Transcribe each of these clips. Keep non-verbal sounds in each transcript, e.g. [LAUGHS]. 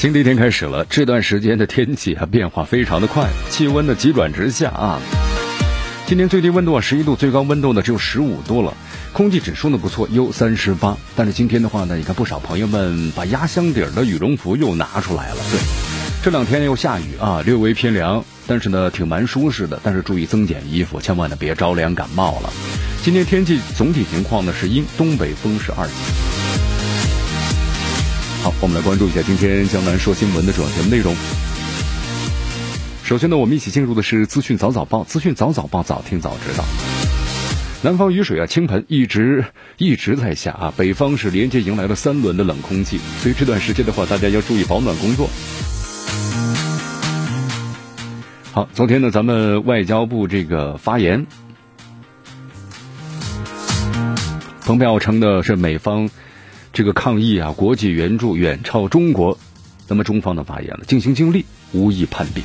新的一天开始了，这段时间的天气啊变化非常的快，气温呢急转直下啊。今天最低温度啊十一度，最高温度呢只有十五度了，空气指数呢不错，优三十八。但是今天的话呢，你看不少朋友们把压箱底儿的羽绒服又拿出来了。对，这两天又下雨啊，略微偏凉，但是呢挺蛮舒适的。但是注意增减衣服，千万呢别着凉感冒了。今天天气总体情况呢是阴，东北风是二级。好，我们来关注一下今天江南说新闻的主要节目内容。首先呢，我们一起进入的是资讯早早报，资讯早早报，早听早知道。南方雨水啊倾盆，一直一直在下啊，北方是连接迎来了三轮的冷空气，所以这段时间的话，大家要注意保暖工作。好，昨天呢，咱们外交部这个发言，蓬佩奥称的是美方。这个抗议啊，国际援助远超中国，那么中方的发言了，尽心尽力，无意攀比。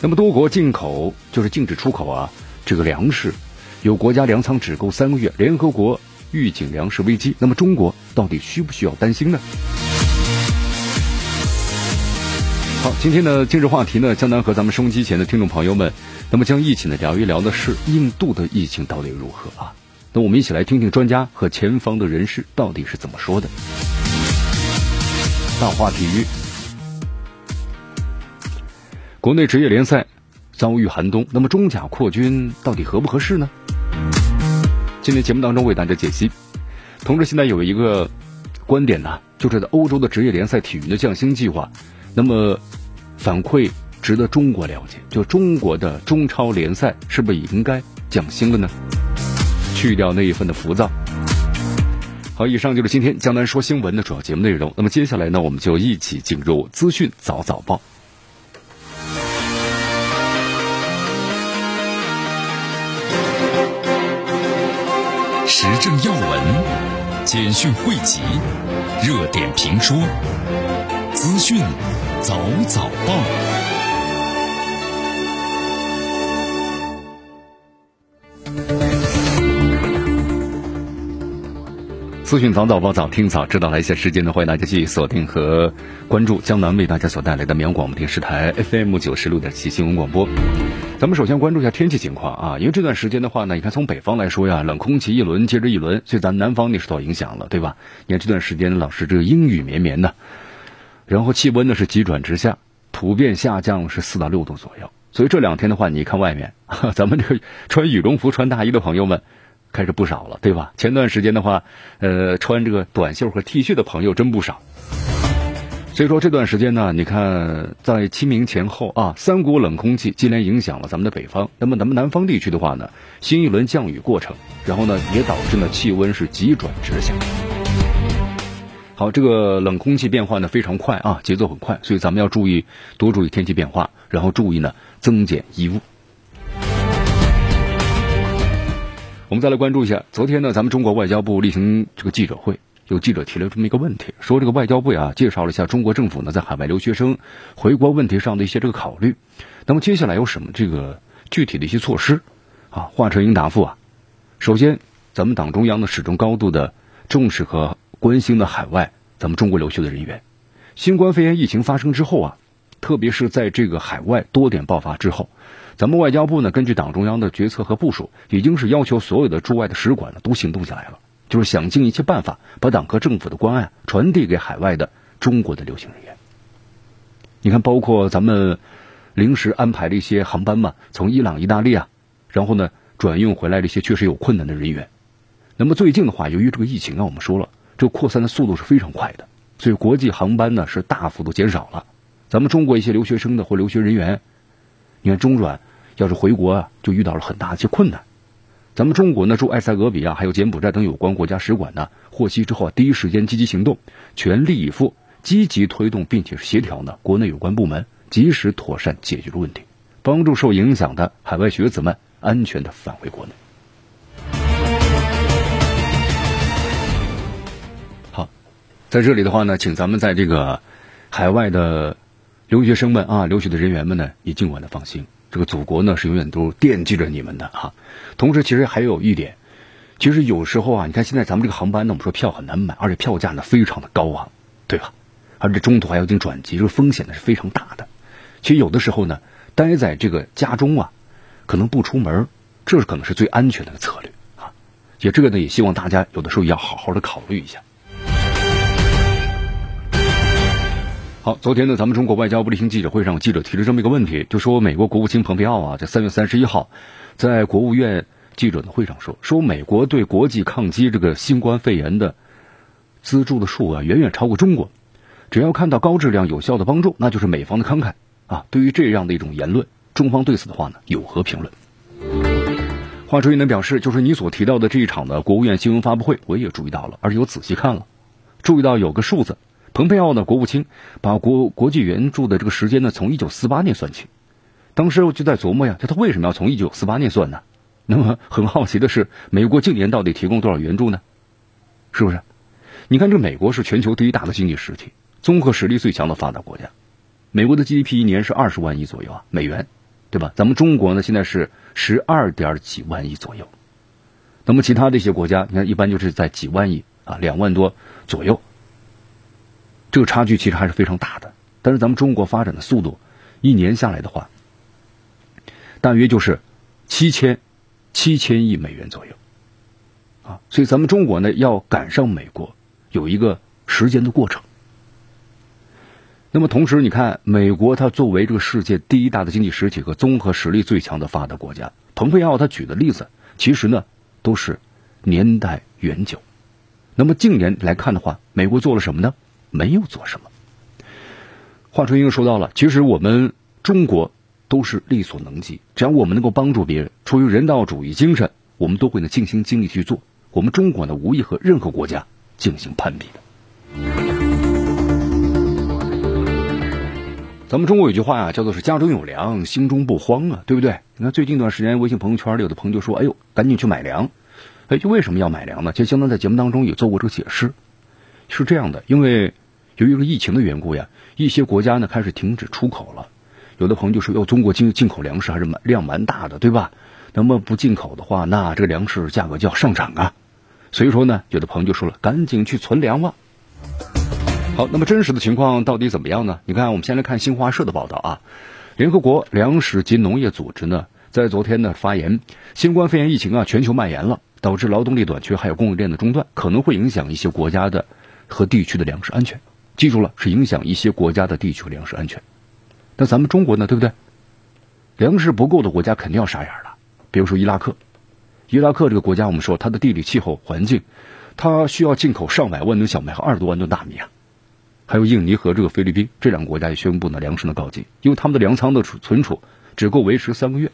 那么多国进口就是禁止出口啊，这个粮食，有国家粮仓只够三个月，联合国预警粮食危机。那么中国到底需不需要担心呢？好，今天的今日话题呢，江南和咱们收音机前的听众朋友们，那么将一起呢聊一聊的是印度的疫情到底如何啊？那我们一起来听听专家和前方的人士到底是怎么说的。大话体育，国内职业联赛遭遇寒冬，那么中甲扩军到底合不合适呢？今天节目当中为大家解析。同时，现在有一个观点呢，就是在欧洲的职业联赛体育的降薪计划，那么反馈值得中国了解，就中国的中超联赛是不是也应该降薪了呢？去掉那一份的浮躁。好，以上就是今天江南说新闻的主要节目内容。那么接下来呢，我们就一起进入资讯早早报。时政要闻、简讯汇集、热点评说、资讯早早报。资讯早早报早听早知道，来一些时间呢，欢迎大家继续锁定和关注江南为大家所带来的绵阳广播电视台 FM 九十六点七新闻广播。咱们首先关注一下天气情况啊，因为这段时间的话呢，你看从北方来说呀，冷空气一轮接着一轮，所以咱南方也受到影响了，对吧？你看这段时间老是这个阴雨绵绵的，然后气温呢是急转直下，普遍下降是四到六度左右，所以这两天的话，你看外面，[LAUGHS] 咱们这个穿羽绒服、穿大衣的朋友们。开始不少了，对吧？前段时间的话，呃，穿这个短袖和 T 恤的朋友真不少。所以说这段时间呢，你看在清明前后啊，三股冷空气接连影响了咱们的北方。那么咱们南方地区的话呢，新一轮降雨过程，然后呢也导致呢气温是急转直下。好，这个冷空气变化呢非常快啊，节奏很快，所以咱们要注意多注意天气变化，然后注意呢增减衣物。我们再来关注一下，昨天呢，咱们中国外交部例行这个记者会，有记者提了这么一个问题，说这个外交部啊，介绍了一下中国政府呢在海外留学生回国问题上的一些这个考虑。那么接下来有什么这个具体的一些措施？啊，华春莹答复啊，首先，咱们党中央呢始终高度的重视和关心的海外咱们中国留学的人员。新冠肺炎疫情发生之后啊，特别是在这个海外多点爆发之后。咱们外交部呢，根据党中央的决策和部署，已经是要求所有的驻外的使馆呢都行动起来了，就是想尽一切办法把党和政府的关爱传递给海外的中国的流行人员。你看，包括咱们临时安排的一些航班嘛，从伊朗、意大利啊，然后呢转运回来的一些确实有困难的人员。那么最近的话，由于这个疫情啊，我们说了，这扩散的速度是非常快的，所以国际航班呢是大幅度减少了。咱们中国一些留学生的或留学人员，你看中转。要是回国啊，就遇到了很大的一些困难，咱们中国呢驻埃塞俄比亚还有柬埔寨等有关国家使馆呢获悉之后啊，第一时间积极行动，全力以赴，积极推动并且协调呢国内有关部门及时妥善解决了问题，帮助受影响的海外学子们安全的返回国内。好，在这里的话呢，请咱们在这个海外的留学生们啊，留学的人员们呢，也尽管的放心。这个祖国呢是永远都惦记着你们的哈，同时其实还有一点，其实有时候啊，你看现在咱们这个航班呢，我们说票很难买，而且票价呢非常的高昂，对吧？而且中途还有一定转机，这个风险呢是非常大的。其实有的时候呢，待在这个家中啊，可能不出门，这是可能是最安全的策略啊。也这个呢，也希望大家有的时候要好好的考虑一下。好，昨天呢，咱们中国外交部例行记者会上，记者提了这么一个问题，就说美国国务卿蓬佩奥啊，在三月三十一号，在国务院记者的会上说，说美国对国际抗击这个新冠肺炎的资助的数额远远超过中国，只要看到高质量有效的帮助，那就是美方的慷慨啊。对于这样的一种言论，中方对此的话呢，有何评论？华春莹呢表示，就是你所提到的这一场的国务院新闻发布会，我也注意到了，而且我仔细看了，注意到有个数字。蓬佩奥呢，国务卿把国国际援助的这个时间呢，从一九四八年算起。当时我就在琢磨呀，就他为什么要从一九四八年算呢？那么很好奇的是，美国近年到底提供多少援助呢？是不是？你看，这美国是全球第一大的经济实体，综合实力最强的发达国家。美国的 GDP 一年是二十万亿左右啊，美元，对吧？咱们中国呢，现在是十二点几万亿左右。那么其他这些国家，你看一般就是在几万亿啊，两万多左右。这个差距其实还是非常大的，但是咱们中国发展的速度，一年下来的话，大约就是七千七千亿美元左右，啊，所以咱们中国呢要赶上美国，有一个时间的过程。那么同时，你看美国它作为这个世界第一大的经济实体和综合实力最强的发达国家，蓬佩奥他举的例子，其实呢都是年代远久。那么近年来看的话，美国做了什么呢？没有做什么。华春莹说到了，其实我们中国都是力所能及，只要我们能够帮助别人，出于人道主义精神，我们都会呢尽心尽力去做。我们中国呢无意和任何国家进行攀比的。咱们中国有句话呀，叫做是家中有粮，心中不慌啊，对不对？你看最近一段时间，微信朋友圈里有的朋友就说：“哎呦，赶紧去买粮。”哎，就为什么要买粮呢？其实，相当在节目当中也做过这个解释。是这样的，因为由于这个疫情的缘故呀，一些国家呢开始停止出口了。有的朋友就说：“要中国进进口粮食还是蛮量蛮大的，对吧？那么不进口的话，那这个粮食价格就要上涨啊。”所以说呢，有的朋友就说了：“赶紧去存粮吧。”好，那么真实的情况到底怎么样呢？你看，我们先来看新华社的报道啊。联合国粮食及农业组织呢，在昨天呢发言，新冠肺炎疫情啊全球蔓延了，导致劳动力短缺，还有供应链的中断，可能会影响一些国家的。和地区的粮食安全，记住了，是影响一些国家的地区粮食安全。那咱们中国呢，对不对？粮食不够的国家肯定要傻眼了。比如说伊拉克，伊拉克这个国家，我们说它的地理气候环境，它需要进口上百万吨小麦和二十多万吨大米啊。还有印尼和这个菲律宾这两个国家也宣布呢粮食的告急，因为他们的粮仓的储存储只够维持三个月。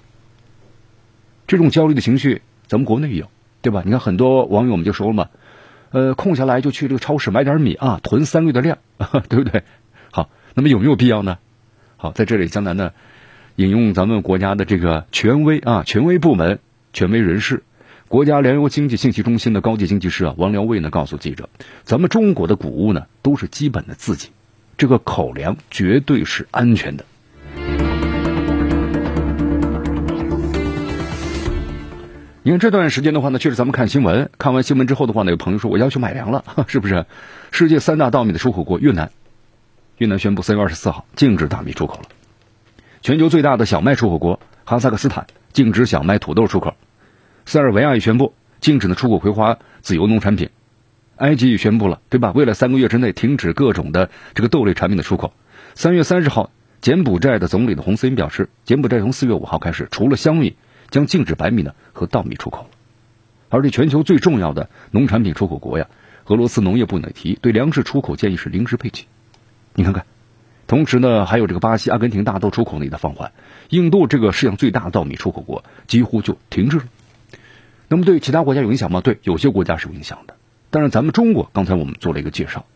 这种焦虑的情绪，咱们国内也有，对吧？你看很多网友们就说了嘛。呃，空下来就去这个超市买点米啊，囤三个月的量，[LAUGHS] 对不对？好，那么有没有必要呢？好，在这里，江南呢引用咱们国家的这个权威啊，权威部门、权威人士，国家粮油经济信息中心的高级经济师啊，王辽卫呢告诉记者，咱们中国的谷物呢都是基本的自给，这个口粮绝对是安全的。你看这段时间的话呢，确实咱们看新闻，看完新闻之后的话呢，有朋友说我要去买粮了，[LAUGHS] 是不是？世界三大稻米的出口国越南，越南宣布三月二十四号禁止大米出口了。全球最大的小麦出口国哈萨克斯坦禁止小麦、土豆出口。塞尔维亚也宣布禁止呢出口葵花籽油农产品。埃及也宣布了，对吧？未来三个月之内停止各种的这个豆类产品的出口。三月三十号，柬埔寨的总理的洪森表示，柬埔寨从四月五号开始，除了香米。将禁止白米呢和稻米出口，而这全球最重要的农产品出口国呀，俄罗斯农业部呢提对粮食出口建议是临时配给。你看看，同时呢还有这个巴西、阿根廷大豆出口呢也在放缓，印度这个世界上最大的稻米出口国几乎就停滞了。那么对其他国家有影响吗？对，有些国家是有影响的。但是咱们中国，刚才我们做了一个介绍，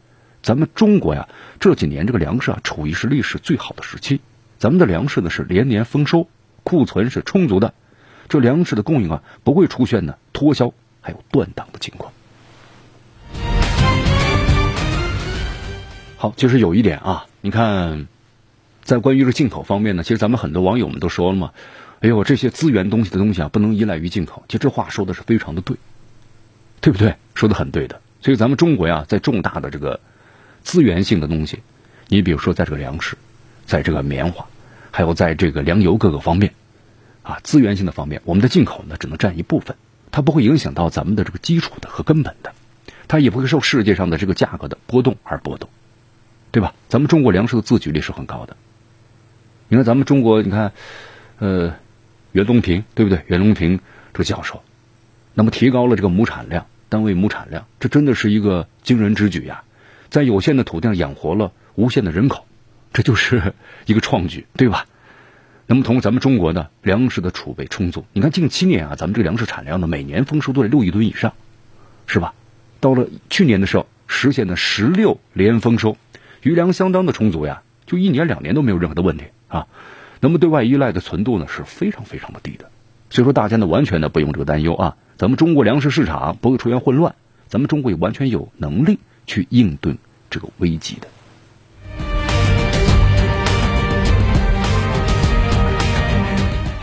咱们中国呀这几年这个粮食啊处于是历史最好的时期，咱们的粮食呢是连年丰收，库存是充足的，这粮食的供应啊不会出现呢脱销还有断档的情况。好，就是有一点啊，你看，在关于这进口方面呢，其实咱们很多网友们都说了嘛，哎呦，这些资源东西的东西啊，不能依赖于进口。其实这话说的是非常的对，对不对？说的很对的。所以咱们中国呀，在重大的这个资源性的东西，你比如说在这个粮食，在这个棉花，还有在这个粮油各个方面，啊，资源性的方面，我们的进口呢只能占一部分，它不会影响到咱们的这个基础的和根本的，它也不会受世界上的这个价格的波动而波动。对吧？咱们中国粮食的自给率是很高的。你看，咱们中国，你看，呃，袁隆平，对不对？袁隆平这个教授，那么提高了这个亩产量，单位亩产量，这真的是一个惊人之举呀！在有限的土地上养活了无限的人口，这就是一个创举，对吧？那么，同咱们中国呢粮食的储备充足，你看近七年啊，咱们这个粮食产量呢，每年丰收都在六亿吨以上，是吧？到了去年的时候，实现了十六连丰收。余粮相当的充足呀，就一年两年都没有任何的问题啊。那么对外依赖的存度呢是非常非常的低的，所以说大家呢完全的不用这个担忧啊。咱们中国粮食市场不会出现混乱，咱们中国也完全有能力去应对这个危机的。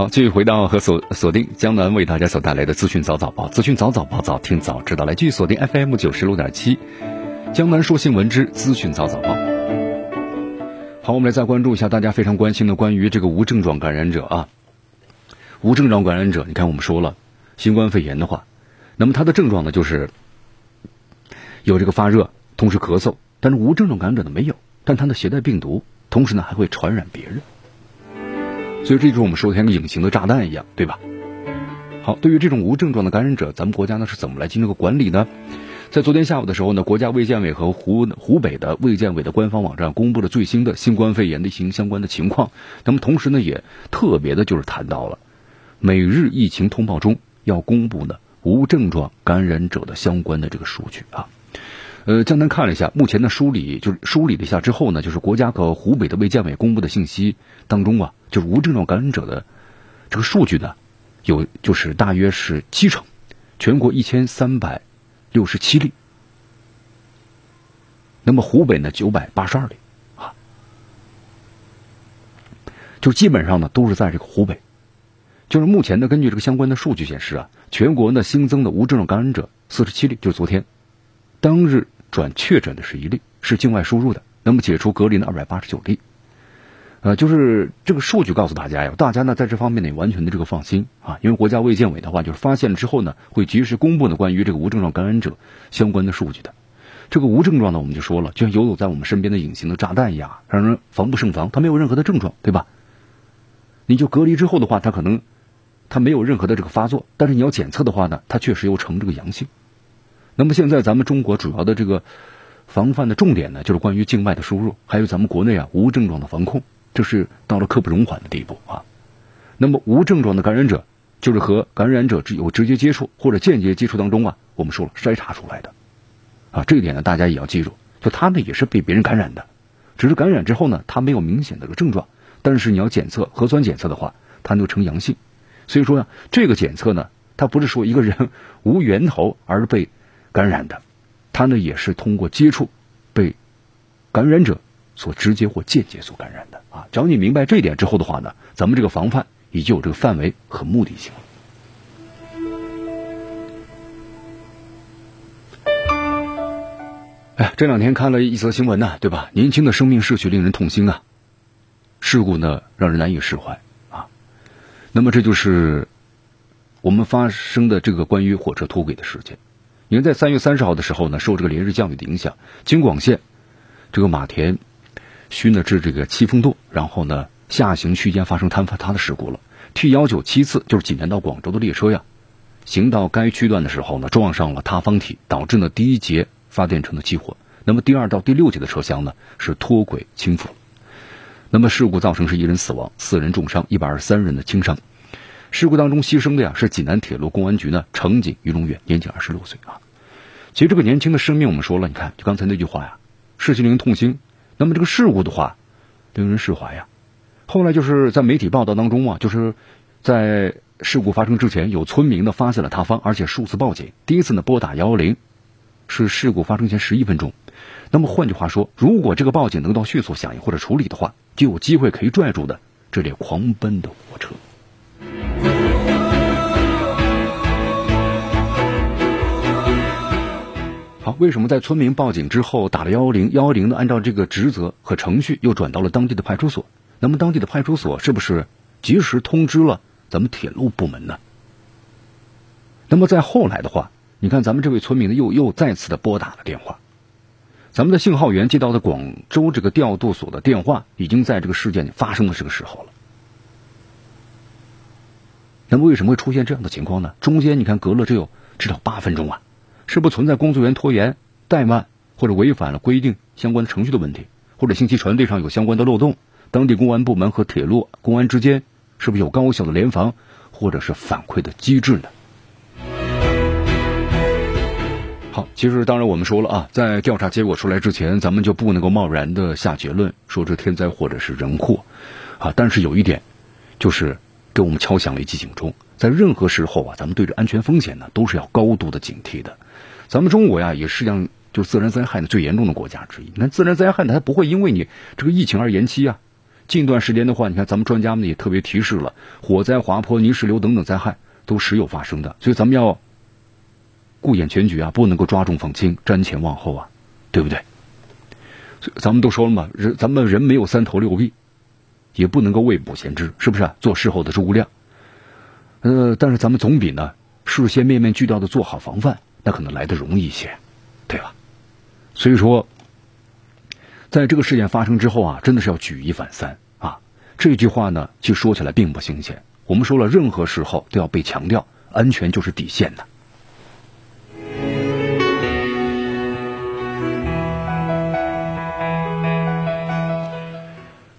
好，继续回到和锁锁定江南为大家所带来的资讯早早报，资讯早早报，早听早知道，来继续锁定 FM 九十六点七。江南说新闻之资讯早早报。好，我们来再关注一下大家非常关心的关于这个无症状感染者啊。无症状感染者，你看我们说了，新冠肺炎的话，那么它的症状呢就是有这个发热，同时咳嗽，但是无症状感染者呢没有，但它呢携带病毒，同时呢还会传染别人。所以这就是我们说的像个隐形的炸弹一样，对吧？好，对于这种无症状的感染者，咱们国家呢是怎么来进行个管理呢？在昨天下午的时候呢，国家卫健委和湖湖北的卫健委的官方网站公布了最新的新冠肺炎的疫情相关的情况。那么同时呢，也特别的就是谈到了每日疫情通报中要公布的无症状感染者的相关的这个数据啊。呃，江南看了一下，目前的梳理就是梳理了一下之后呢，就是国家和湖北的卫健委公布的信息当中啊，就是无症状感染者的这个数据呢，有就是大约是七成，全国一千三百。六十七例，那么湖北呢九百八十二例啊，就基本上呢都是在这个湖北，就是目前呢根据这个相关的数据显示啊，全国呢新增的无症状感染者四十七例，就是昨天当日转确诊的是一例，是境外输入的，那么解除隔离的二百八十九例。呃，就是这个数据告诉大家呀，大家呢在这方面呢完全的这个放心啊，因为国家卫健委的话就是发现了之后呢，会及时公布呢关于这个无症状感染者相关的数据的。这个无症状呢，我们就说了，就像游走在我们身边的隐形的炸弹一样，让人防不胜防。他没有任何的症状，对吧？你就隔离之后的话，他可能他没有任何的这个发作，但是你要检测的话呢，他确实又呈这个阳性。那么现在咱们中国主要的这个防范的重点呢，就是关于境外的输入，还有咱们国内啊无症状的防控。这是到了刻不容缓的地步啊！那么无症状的感染者，就是和感染者有直接接触或者间接接触当中啊，我们说了筛查出来的啊，这一点呢大家也要记住，就他呢也是被别人感染的，只是感染之后呢，他没有明显的个症状，但是你要检测核酸检测的话，他就呈阳性。所以说呢，这个检测呢，它不是说一个人 [LAUGHS] 无源头而被感染的，他呢也是通过接触被感染者。所直接或间接所感染的啊，只要你明白这一点之后的话呢，咱们这个防范也就有这个范围和目的性了。哎，这两天看了一则新闻呢，对吧？年轻的生命逝去令人痛心啊，事故呢让人难以释怀啊。那么这就是我们发生的这个关于火车脱轨的事件。因为，在三月三十号的时候呢，受这个连日降雨的影响，京广线这个马田须呢至这个七峰渡，然后呢下行区间发生坍塌的事故了。T 幺九七次就是济南到广州的列车呀，行到该区段的时候呢，撞上了塌方体，导致呢第一节发电层的起火。那么第二到第六节的车厢呢是脱轨倾覆。那么事故造成是一人死亡，四人重伤，一百二十三人的轻伤。事故当中牺牲的呀是济南铁路公安局呢乘警于龙远，年仅二十六岁啊。其实这个年轻的生命，我们说了，你看就刚才那句话呀，事情令人痛心。那么这个事故的话，令人释怀呀。后来就是在媒体报道当中啊，就是在事故发生之前，有村民呢发现了塌方，而且数次报警。第一次呢拨打幺幺零，是事故发生前十一分钟。那么换句话说，如果这个报警能到迅速响应或者处理的话，就有机会可以拽住的这列狂奔的火车。为什么在村民报警之后打了幺幺零，幺幺零呢？按照这个职责和程序又转到了当地的派出所。那么当地的派出所是不是及时通知了咱们铁路部门呢？那么在后来的话，你看咱们这位村民呢又又再次的拨打了电话。咱们的信号员接到的广州这个调度所的电话，已经在这个事件发生的这个时候了。那么为什么会出现这样的情况呢？中间你看隔了只有至少八分钟啊，是不存在工作人员拖延、怠慢或者违反了规定相关的程序的问题，或者信息传递上有相关的漏洞？当地公安部门和铁路公安之间是不是有高效的联防或者是反馈的机制呢？好，其实当然我们说了啊，在调查结果出来之前，咱们就不能够贸然的下结论说这天灾或者是人祸啊。但是有一点，就是给我们敲响了一记警钟，在任何时候啊，咱们对着安全风险呢都是要高度的警惕的。咱们中国呀，也是上就是自然灾害呢最严重的国家之一。你看自然灾害呢，它不会因为你这个疫情而延期啊。近段时间的话，你看咱们专家们也特别提示了，火灾、滑坡、泥石流等等灾害都时有发生的，所以咱们要。顾眼全局啊，不能够抓重放轻、瞻前望后啊，对不对？所以咱们都说了嘛，人咱们人没有三头六臂，也不能够未卜先知，是不是？做事后的诸葛亮。呃，但是咱们总比呢事先面面俱到的做好防范，那可能来的容易一些，对吧？所以说，在这个事件发生之后啊，真的是要举一反三啊。这句话呢，其实说起来并不新鲜。我们说了，任何时候都要被强调，安全就是底线的。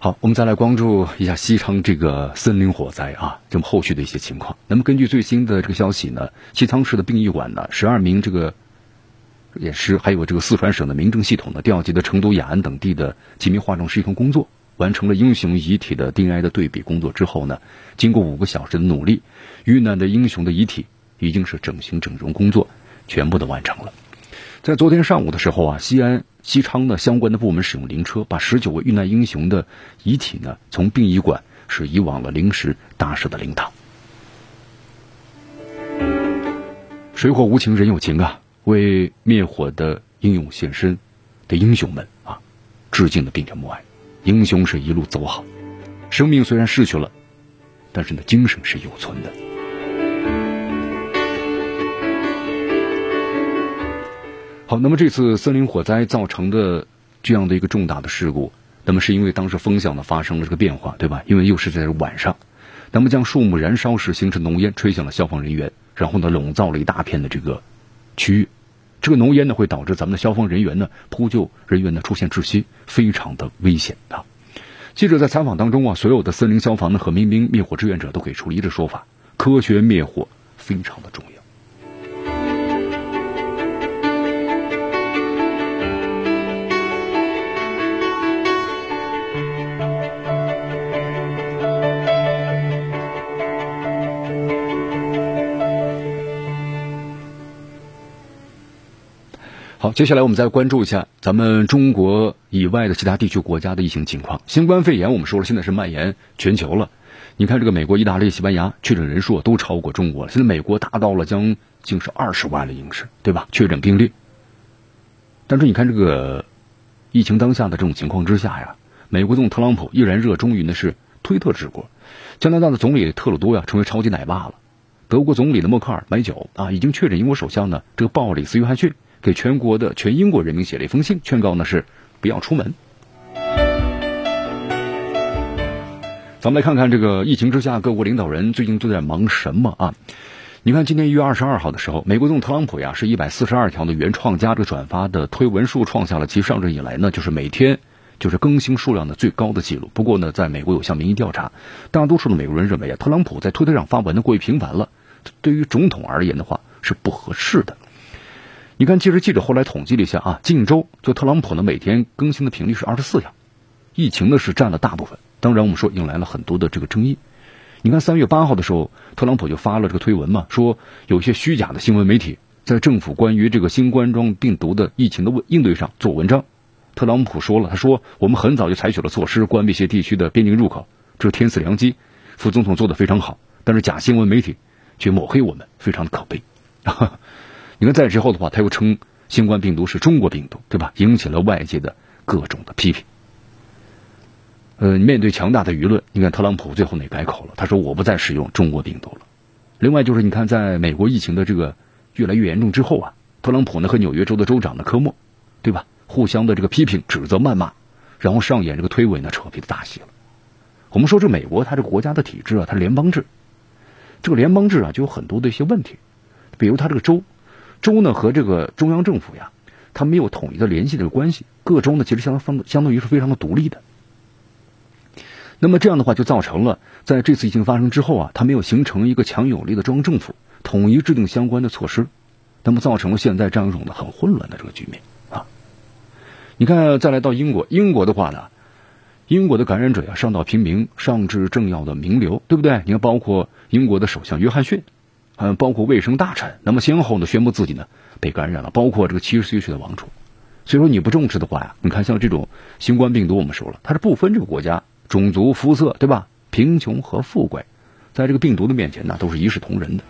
好，我们再来关注一下西昌这个森林火灾啊，这么后续的一些情况。那么根据最新的这个消息呢，西昌市的殡仪馆呢，十二名这个演师，还有这个四川省的民政系统呢，调集的成都、雅安等地的几名化妆师一同工作，完成了英雄遗体的 DNA 的对比工作之后呢，经过五个小时的努力，遇难的英雄的遗体已经是整形整容工作全部的完成了。在昨天上午的时候啊，西安。西昌的相关的部门使用灵车，把十九位遇难英雄的遗体呢，从殡仪馆是移往了临时搭设的灵堂。水火无情，人有情啊！为灭火的英勇献身的英雄们啊，致敬的并着默哀。英雄是一路走好，生命虽然逝去了，但是呢，精神是有存的。好，那么这次森林火灾造成的这样的一个重大的事故，那么是因为当时风向呢发生了这个变化，对吧？因为又是在晚上，那么将树木燃烧时形成浓烟吹向了消防人员，然后呢笼罩了一大片的这个区域，这个浓烟呢会导致咱们的消防人员呢扑救人员呢出现窒息，非常的危险啊！记者在采访当中啊，所有的森林消防呢和民兵灭火志愿者都给出了一致说法：科学灭火非常的重要。好，接下来我们再关注一下咱们中国以外的其他地区国家的疫情情况。新冠肺炎，我们说了，现在是蔓延全球了。你看，这个美国、意大利、西班牙确诊人数都超过中国了。现在美国达到了将近是二十万的应是，对吧？确诊病例。但是你看，这个疫情当下的这种情况之下呀，美国总统特朗普依然热衷于呢是推特治国，加拿大的总理特鲁多呀成为超级奶爸了。德国总理的默克尔买酒啊，已经确诊英国首相呢这个鲍里斯约翰逊给全国的全英国人民写了一封信，劝告呢是不要出门。咱们来看看这个疫情之下，各国领导人最近都在忙什么啊？你看，今天一月二十二号的时候，美国总统特朗普呀是一百四十二条的原创加这个转发的推文数，创下了其上任以来呢就是每天就是更新数量的最高的记录。不过呢，在美国有项民意调查，大多数的美国人认为啊，特朗普在推特上发文呢过于频繁了，对于总统而言的话是不合适的。你看，其实记者后来统计了一下啊，近周就特朗普呢每天更新的频率是二十四条，疫情呢是占了大部分。当然，我们说引来了很多的这个争议。你看，三月八号的时候，特朗普就发了这个推文嘛，说有些虚假的新闻媒体在政府关于这个新冠状病毒的疫情的应对上做文章。特朗普说了，他说我们很早就采取了措施，关闭一些地区的边境入口，这是天赐良机。副总统做的非常好，但是假新闻媒体却抹黑我们，非常的可悲。[LAUGHS] 你看，在之后的话，他又称新冠病毒是中国病毒，对吧？引起了外界的各种的批评。呃，面对强大的舆论，你看特朗普最后也改口了，他说我不再使用中国病毒了。另外就是你看，在美国疫情的这个越来越严重之后啊，特朗普呢和纽约州的州长的科莫，对吧？互相的这个批评、指责、谩骂，然后上演这个推诿呢扯皮的大戏了。我们说这美国它这个国家的体制啊，它联邦制，这个联邦制啊就有很多的一些问题，比如它这个州，州呢和这个中央政府呀，它没有统一的联系这个关系，各州呢其实相当相当于是非常的独立的。那么这样的话，就造成了在这次疫情发生之后啊，它没有形成一个强有力的中央政府，统一制定相关的措施，那么造成了现在这样一种的很混乱的这个局面啊。你看，再来到英国，英国的话呢，英国的感染者呀，上到平民，上至政要的名流，对不对？你看，包括英国的首相约翰逊，嗯，包括卫生大臣，那么先后呢宣布自己呢被感染了，包括这个七十岁的王储。所以说，你不重视的话呀，你看像这种新冠病毒，我们说了，它是不分这个国家。种族、肤色，对吧？贫穷和富贵，在这个病毒的面前呢，都是一视同仁的。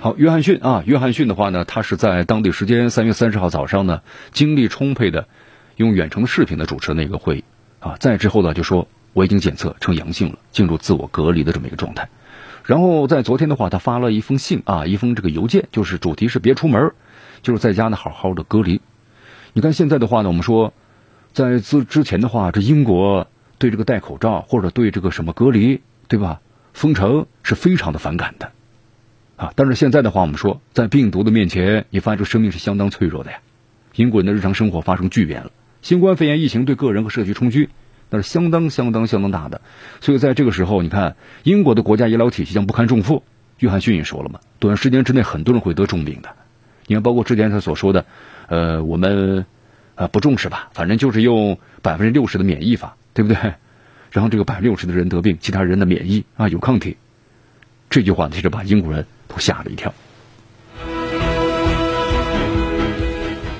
好，约翰逊啊，约翰逊的话呢，他是在当地时间三月三十号早上呢，精力充沛的用远程视频的主持那个会议啊。再之后呢，就说我已经检测呈阳性了，进入自我隔离的这么一个状态。然后在昨天的话，他发了一封信啊，一封这个邮件，就是主题是别出门，就是在家呢好好的隔离。你看现在的话呢，我们说。在之之前的话，这英国对这个戴口罩或者对这个什么隔离，对吧？封城是非常的反感的，啊！但是现在的话，我们说在病毒的面前，你发现这生命是相当脆弱的呀。英国人的日常生活发生巨变了，新冠肺炎疫情对个人和社区冲击那是相当相当相当大的。所以在这个时候，你看英国的国家医疗体系将不堪重负。约翰逊也说了嘛，短时间之内很多人会得重病的。你看，包括之前他所说的，呃，我们。啊，不重视吧，反正就是用百分之六十的免疫法，对不对？然后这个百分之六十的人得病，其他人的免疫啊有抗体。这句话其实把英国人都吓了一跳。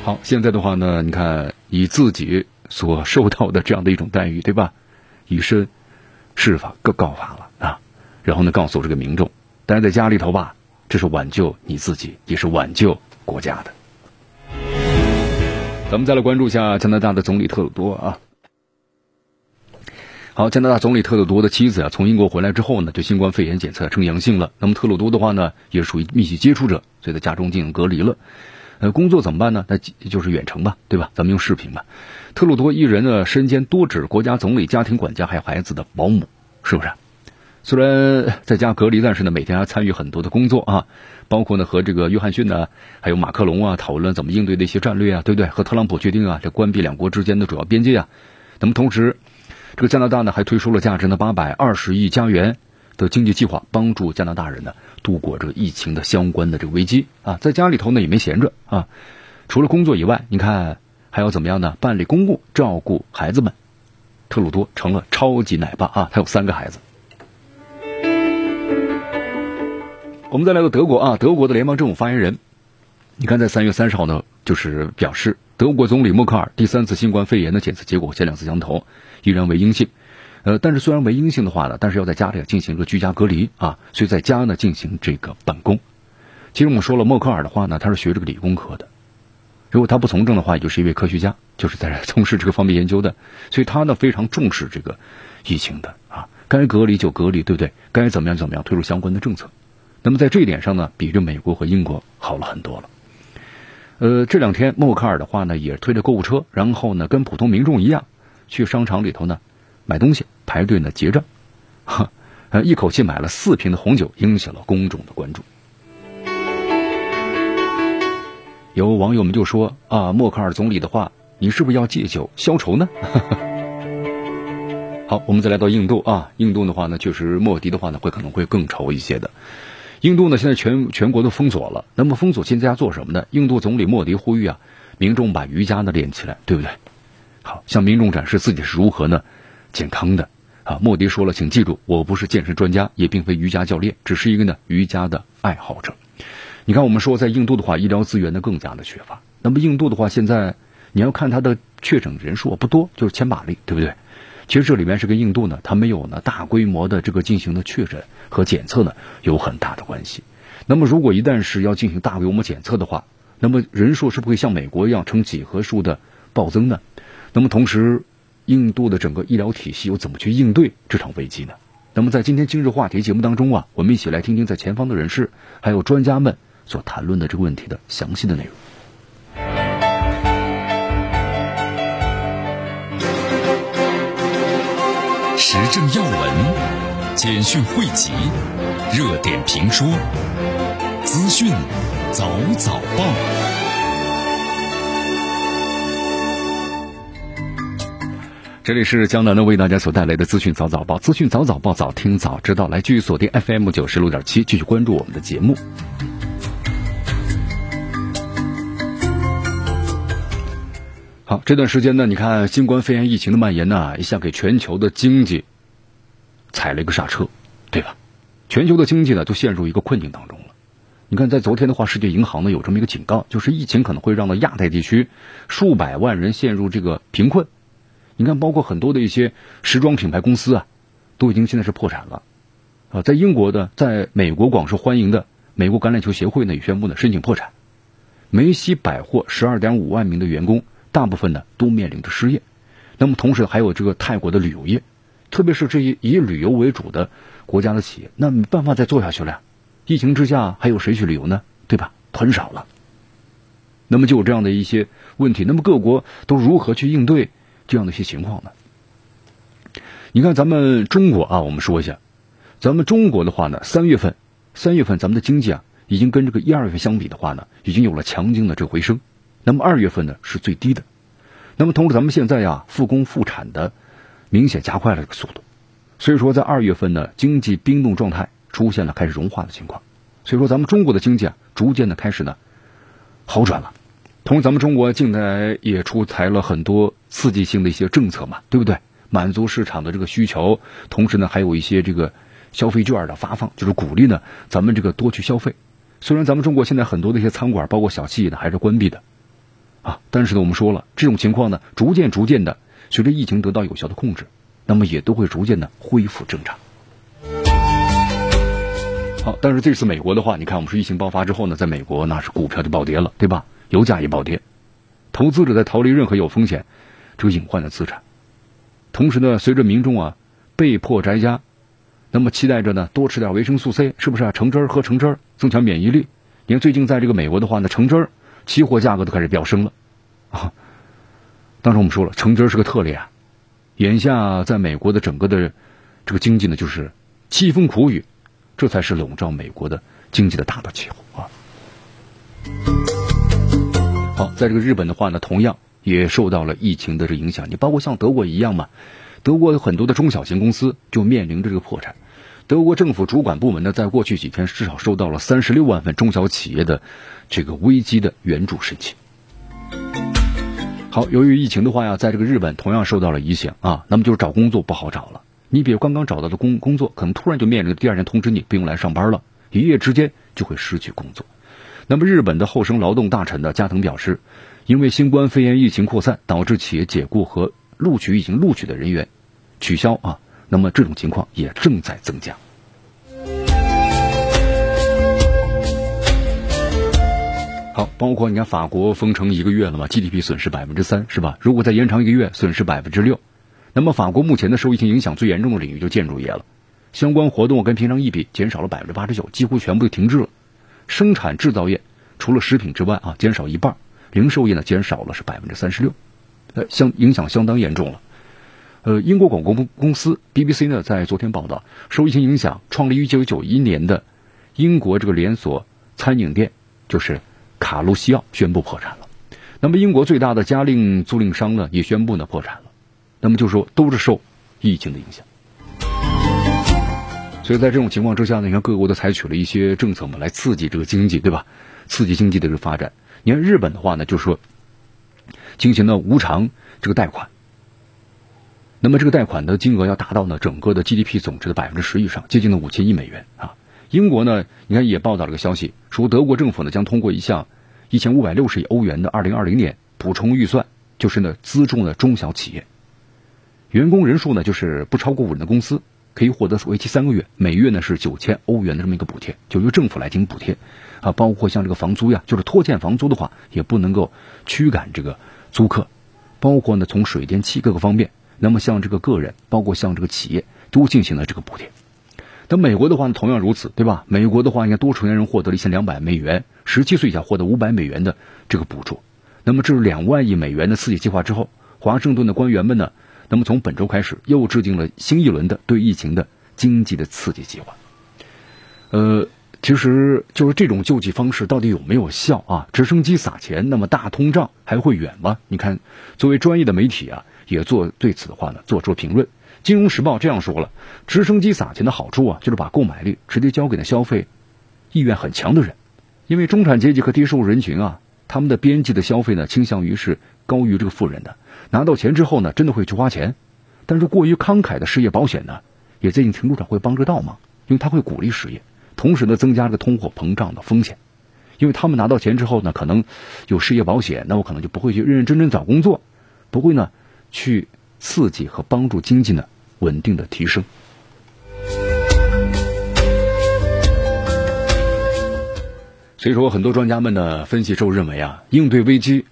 好，现在的话呢，你看以自己所受到的这样的一种待遇，对吧？以身试法告告发了啊，然后呢，告诉这个民众待在家里头吧，这是挽救你自己，也是挽救国家的。咱们再来关注一下加拿大的总理特鲁多啊。好，加拿大总理特鲁多的妻子啊，从英国回来之后呢，就新冠肺炎检测呈阳性了。那么特鲁多的话呢，也属于密切接触者，所以在家中进行隔离了。呃，工作怎么办呢？那就是远程吧，对吧？咱们用视频吧。特鲁多一人呢，身兼多职，国家总理、家庭管家，还有孩子的保姆，是不是？虽然在家隔离，但是呢，每天还参与很多的工作啊，包括呢和这个约翰逊呢，还有马克龙啊讨论怎么应对的一些战略啊，对不对？和特朗普决定啊，这关闭两国之间的主要边界啊。那么同时，这个加拿大呢还推出了价值呢八百二十亿加元的经济计划，帮助加拿大人呢度过这个疫情的相关的这个危机啊。在家里头呢也没闲着啊，除了工作以外，你看还要怎么样呢？办理公务，照顾孩子们。特鲁多成了超级奶爸啊，他有三个孩子。我们再来到德国啊，德国的联邦政府发言人，你看在三月三十号呢，就是表示德国总理默克尔第三次新冠肺炎的检测结果前两次相同，依然为阴性。呃，但是虽然为阴性的话呢，但是要在家里进行一个居家隔离啊，所以在家呢进行这个办公。其实我们说了，默克尔的话呢，他是学这个理工科的，如果他不从政的话，也就是一位科学家，就是在 [LAUGHS] 从事这个方面研究的，所以他呢非常重视这个疫情的啊，该隔离就隔离，对不对？该怎么样怎么样推出相关的政策。那么在这一点上呢，比这美国和英国好了很多了。呃，这两天默克尔的话呢，也推着购物车，然后呢跟普通民众一样去商场里头呢买东西，排队呢结账，[LAUGHS] 哈，一口气买了四瓶的红酒，引起了公众的关注。有网友们就说啊，默克尔总理的话，你是不是要借酒消愁呢？[LAUGHS] 好，我们再来到印度啊，印度的话呢，确实莫迪的话呢，会可能会更愁一些的。印度呢，现在全全国都封锁了，那么封锁现在要做什么呢？印度总理莫迪呼吁啊，民众把瑜伽呢练起来，对不对？好，向民众展示自己是如何呢健康的啊。莫迪说了，请记住，我不是健身专家，也并非瑜伽教练，只是一个呢瑜伽的爱好者。你看，我们说在印度的话，医疗资源呢更加的缺乏。那么印度的话，现在你要看它的确诊人数不多，就是千把例，对不对？其实这里面是跟印度呢，它没有呢大规模的这个进行的确诊和检测呢有很大的关系。那么如果一旦是要进行大规模检测的话，那么人数是不会像美国一样呈几何数的暴增呢？那么同时，印度的整个医疗体系又怎么去应对这场危机呢？那么在今天今日话题节目当中啊，我们一起来听听在前方的人士还有专家们。所谈论的这个问题的详细的内容，时政要闻、简讯汇集、热点评说、资讯早早报。这里是江南的为大家所带来的资讯早早报，资讯早早报，早听早知道。来继续锁定 FM 九十六点七，继续关注我们的节目。好，这段时间呢，你看新冠肺炎疫情的蔓延呢，一下给全球的经济踩了一个刹车，对吧？全球的经济呢，都陷入一个困境当中了。你看，在昨天的话，世界银行呢有这么一个警告，就是疫情可能会让到亚太地区数百万人陷入这个贫困。你看，包括很多的一些时装品牌公司啊，都已经现在是破产了。啊，在英国的，在美国广受欢迎的美国橄榄球协会呢，也宣布呢申请破产。梅西百货十二点五万名的员工。大部分呢都面临着失业，那么同时还有这个泰国的旅游业，特别是这些以旅游为主的国家的企业，那没办法再做下去了。疫情之下还有谁去旅游呢？对吧？很少了。那么就有这样的一些问题，那么各国都如何去应对这样的一些情况呢？你看咱们中国啊，我们说一下，咱们中国的话呢，三月份，三月份咱们的经济啊，已经跟这个一二月份相比的话呢，已经有了强劲的这个回升。那么二月份呢是最低的，那么同时咱们现在呀复工复产的明显加快了这个速度，所以说在二月份呢经济冰冻状态出现了开始融化的情况，所以说咱们中国的经济啊逐渐的开始呢好转了，同时咱们中国近来也出台了很多刺激性的一些政策嘛，对不对？满足市场的这个需求，同时呢还有一些这个消费券的发放，就是鼓励呢咱们这个多去消费。虽然咱们中国现在很多的一些餐馆，包括小企业呢还是关闭的。啊，但是呢，我们说了，这种情况呢，逐渐逐渐的，随着疫情得到有效的控制，那么也都会逐渐的恢复正常。好，但是这次美国的话，你看，我们说疫情爆发之后呢，在美国那是股票就暴跌了，对吧？油价也暴跌，投资者在逃离任何有风险这个隐患的资产。同时呢，随着民众啊被迫宅家，那么期待着呢多吃点维生素 C，是不是啊？橙汁儿喝橙汁儿，增强免疫力。你看最近在这个美国的话呢，橙汁儿。期货价格都开始飙升了，啊！当时我们说了，橙汁是个特例啊。眼下在美国的整个的这个经济呢，就是凄风苦雨，这才是笼罩美国的经济的大的气候啊。好，在这个日本的话呢，同样也受到了疫情的这影响。你包括像德国一样嘛，德国有很多的中小型公司就面临着这个破产。德国政府主管部门呢，在过去几天至少收到了三十六万份中小企业的这个危机的援助申请。好，由于疫情的话呀，在这个日本同样受到了影响啊，那么就是找工作不好找了。你比如刚刚找到的工工作，可能突然就面临第二天通知你不用来上班了，一夜之间就会失去工作。那么日本的厚生劳动大臣的加藤表示，因为新冠肺炎疫情扩散，导致企业解雇和录取已经录取的人员取消啊。那么这种情况也正在增加。好，包括你看法国封城一个月了嘛，GDP 损失百分之三，是吧？如果再延长一个月，损失百分之六。那么法国目前的受疫情影响最严重的领域就建筑业了，相关活动跟平常一比减少了百分之八十九，几乎全部停滞了。生产制造业除了食品之外啊，减少一半，零售业呢减少了是百分之三十六，呃，相影响相当严重了。呃，英国广播公司 BBC 呢在昨天报道，受疫情影响，创立于一九九一年的英国这个连锁餐饮店就是卡路西奥宣布破产了。那么英国最大的家令租赁商呢也宣布呢破产了。那么就说都是受疫情的影响，所以在这种情况之下呢，你看各国都采取了一些政策嘛，来刺激这个经济，对吧？刺激经济的这个发展。你看日本的话呢，就是说进行了无偿这个贷款，那么这个贷款的金额要达到呢整个的 GDP 总值的百分之十以上，接近了五千亿美元啊。英国呢，你看也报道了个消息，说德国政府呢将通过一项一千五百六十亿欧元的二零二零年补充预算，就是呢资助呢中小企业。员工人数呢，就是不超过五人的公司可以获得为期三个月，每月呢是九千欧元的这么一个补贴，就由政府来进行补贴，啊，包括像这个房租呀，就是拖欠房租的话，也不能够驱赶这个租客，包括呢从水电气各个方面，那么像这个个人，包括像这个企业，都进行了这个补贴。那美国的话呢，同样如此，对吧？美国的话，应该多成年人获得了一千两百美元，十七岁以下获得五百美元的这个补助。那么这是两万亿美元的刺激计划之后，华盛顿的官员们呢？那么从本周开始，又制定了新一轮的对疫情的经济的刺激计划。呃，其实就是这种救济方式到底有没有效啊？直升机撒钱，那么大通胀还会远吗？你看，作为专业的媒体啊，也做对此的话呢，做出评论。金融时报这样说了：直升机撒钱的好处啊，就是把购买力直接交给了消费意愿很强的人，因为中产阶级和低收入人群啊，他们的边际的消费呢，倾向于是高于这个富人的。拿到钱之后呢，真的会去花钱，但是过于慷慨的失业保险呢，也在一定程度上会帮着倒忙，因为他会鼓励失业，同时呢增加这个通货膨胀的风险，因为他们拿到钱之后呢，可能有失业保险，那我可能就不会去认认真真找工作，不会呢去刺激和帮助经济呢稳定的提升。所以说，很多专家们的分析之后认为啊，应对危机。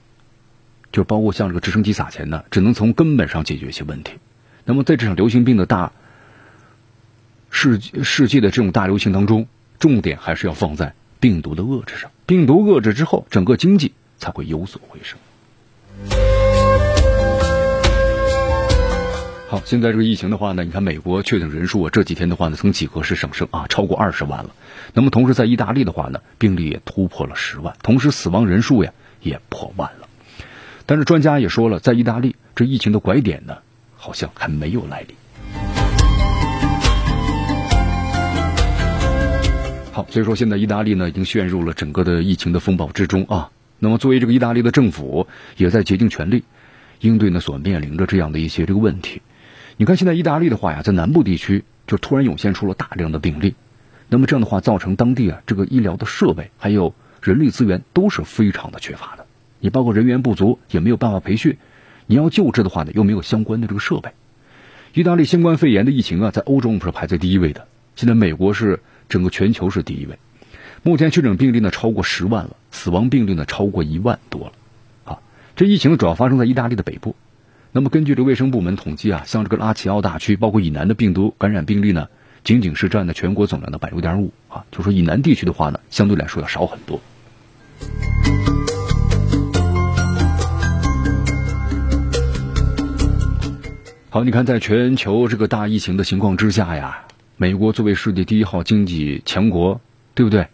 就包括像这个直升机撒钱呢，只能从根本上解决一些问题。那么在这场流行病的大世世界的这种大流行当中，重点还是要放在病毒的遏制上。病毒遏制之后，整个经济才会有所回升。好，现在这个疫情的话呢，你看美国确诊人数啊，这几天的话呢，从几何式上升啊，超过二十万了。那么同时在意大利的话呢，病例也突破了十万，同时死亡人数呀也破万了。但是专家也说了，在意大利这疫情的拐点呢，好像还没有来临。好，所以说现在意大利呢已经陷入了整个的疫情的风暴之中啊。那么作为这个意大利的政府，也在竭尽全力应对呢所面临着这样的一些这个问题。你看现在意大利的话呀，在南部地区就突然涌现出了大量的病例，那么这样的话造成当地啊这个医疗的设备还有人力资源都是非常的缺乏的。你包括人员不足，也没有办法培训。你要救治的话呢，又没有相关的这个设备。意大利新冠肺炎的疫情啊，在欧洲是排在第一位的。现在美国是整个全球是第一位。目前确诊病例呢超过十万了，死亡病例呢超过一万多了。啊，这疫情主要发生在意大利的北部。那么根据这卫生部门统计啊，像这个拉齐奥大区，包括以南的病毒感染病例呢，仅仅是占了全国总量的百分之点五啊。就说以南地区的话呢，相对来说要少很多。好，你看，在全球这个大疫情的情况之下呀，美国作为世界第一号经济强国，对不对？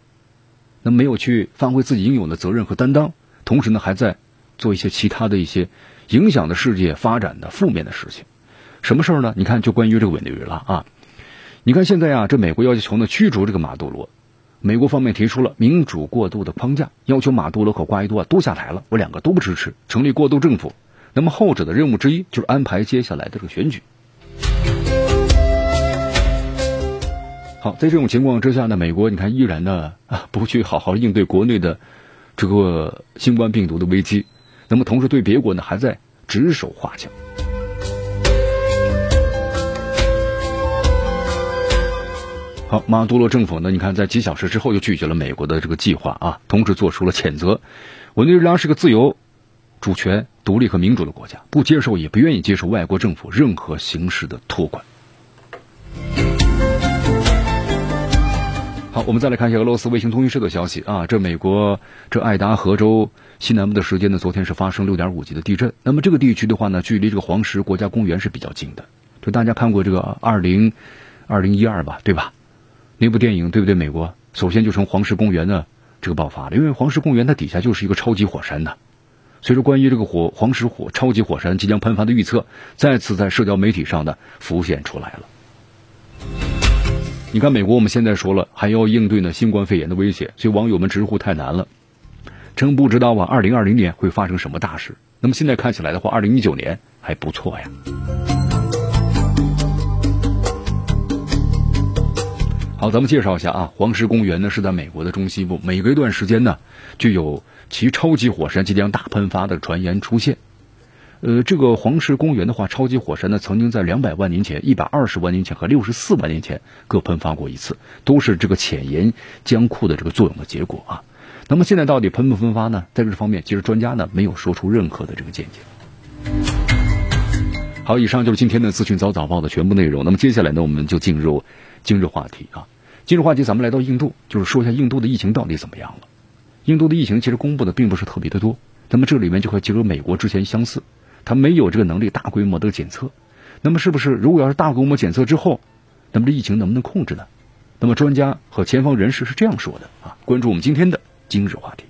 那没有去发挥自己应有的责任和担当，同时呢，还在做一些其他的一些影响的世界发展的负面的事情。什么事儿呢？你看，就关于这个委内瑞拉啊。你看现在啊，这美国要求呢驱逐这个马杜罗，美国方面提出了民主过渡的框架，要求马杜罗和瓜伊多啊都下台了，我两个都不支持，成立过渡政府。那么后者的任务之一就是安排接下来的这个选举。好，在这种情况之下呢，美国你看依然呢啊不去好好应对国内的这个新冠病毒的危机，那么同时对别国呢还在指手画脚。好，马杜罗政府呢，你看在几小时之后就拒绝了美国的这个计划啊，同时做出了谴责。委内瑞拉是个自由、主权、独立和民主的国家，不接受也不愿意接受外国政府任何形式的托管。好，我们再来看一下俄罗斯卫星通讯社的消息啊，这美国这爱达荷州西南部的时间呢，昨天是发生六点五级的地震。那么这个地区的话呢，距离这个黄石国家公园是比较近的。就大家看过这个二零二零一二吧，对吧？那部电影对不对？美国首先就从黄石公园呢这个爆发了，因为黄石公园它底下就是一个超级火山呐。随着，关于这个火黄石火超级火山即将喷发的预测，再次在社交媒体上呢浮现出来了。你看，美国我们现在说了，还要应对呢新冠肺炎的威胁，所以网友们直呼太难了，真不知道啊，二零二零年会发生什么大事。那么现在看起来的话，二零一九年还不错呀。好，咱们介绍一下啊，黄石公园呢是在美国的中西部，每隔一段时间呢就有其超级火山即将大喷发的传言出现。呃，这个黄石公园的话，超级火山呢，曾经在两百万年前、一百二十万年前和六十四万年前各喷发过一次，都是这个浅岩浆库的这个作用的结果啊。那么现在到底喷不喷发呢？在这方面，其实专家呢没有说出任何的这个见解。好，以上就是今天的资讯早早报的全部内容。那么接下来呢，我们就进入今日话题啊。今日话题，咱们来到印度，就是说一下印度的疫情到底怎么样了。印度的疫情其实公布的并不是特别的多，那么这里面就和结合美国之前相似。他没有这个能力大规模的检测，那么是不是如果要是大规模检测之后，那么这疫情能不能控制呢？那么专家和前方人士是这样说的啊。关注我们今天的今日话题。